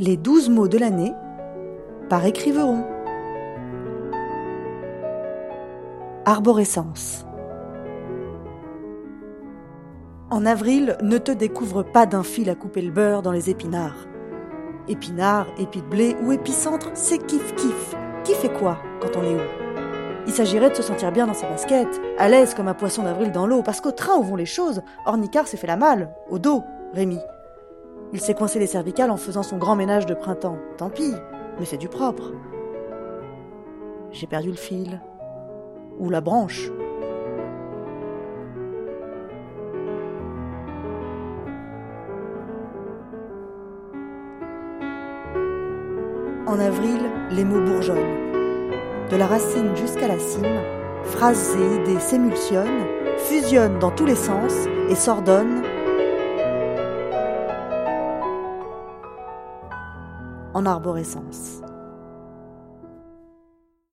Les douze mots de l'année par écriveron. Arborescence. En avril, ne te découvre pas d'un fil à couper le beurre dans les épinards. Épinards, épis de blé ou épicentre, c'est kiff kiff. Qui fait quoi quand on est où? Il s'agirait de se sentir bien dans ses baskets, à l'aise comme un poisson d'avril dans l'eau, parce qu'au train où vont les choses, Ornicard s'est fait la malle, au dos, Rémi. Il s'est coincé les cervicales en faisant son grand ménage de printemps. Tant pis, mais c'est du propre. J'ai perdu le fil. Ou la branche. En avril, les mots bourgeonnent. De la racine jusqu'à la cime, phrases et idées s'émulsionnent, fusionnent dans tous les sens et s'ordonnent en arborescence.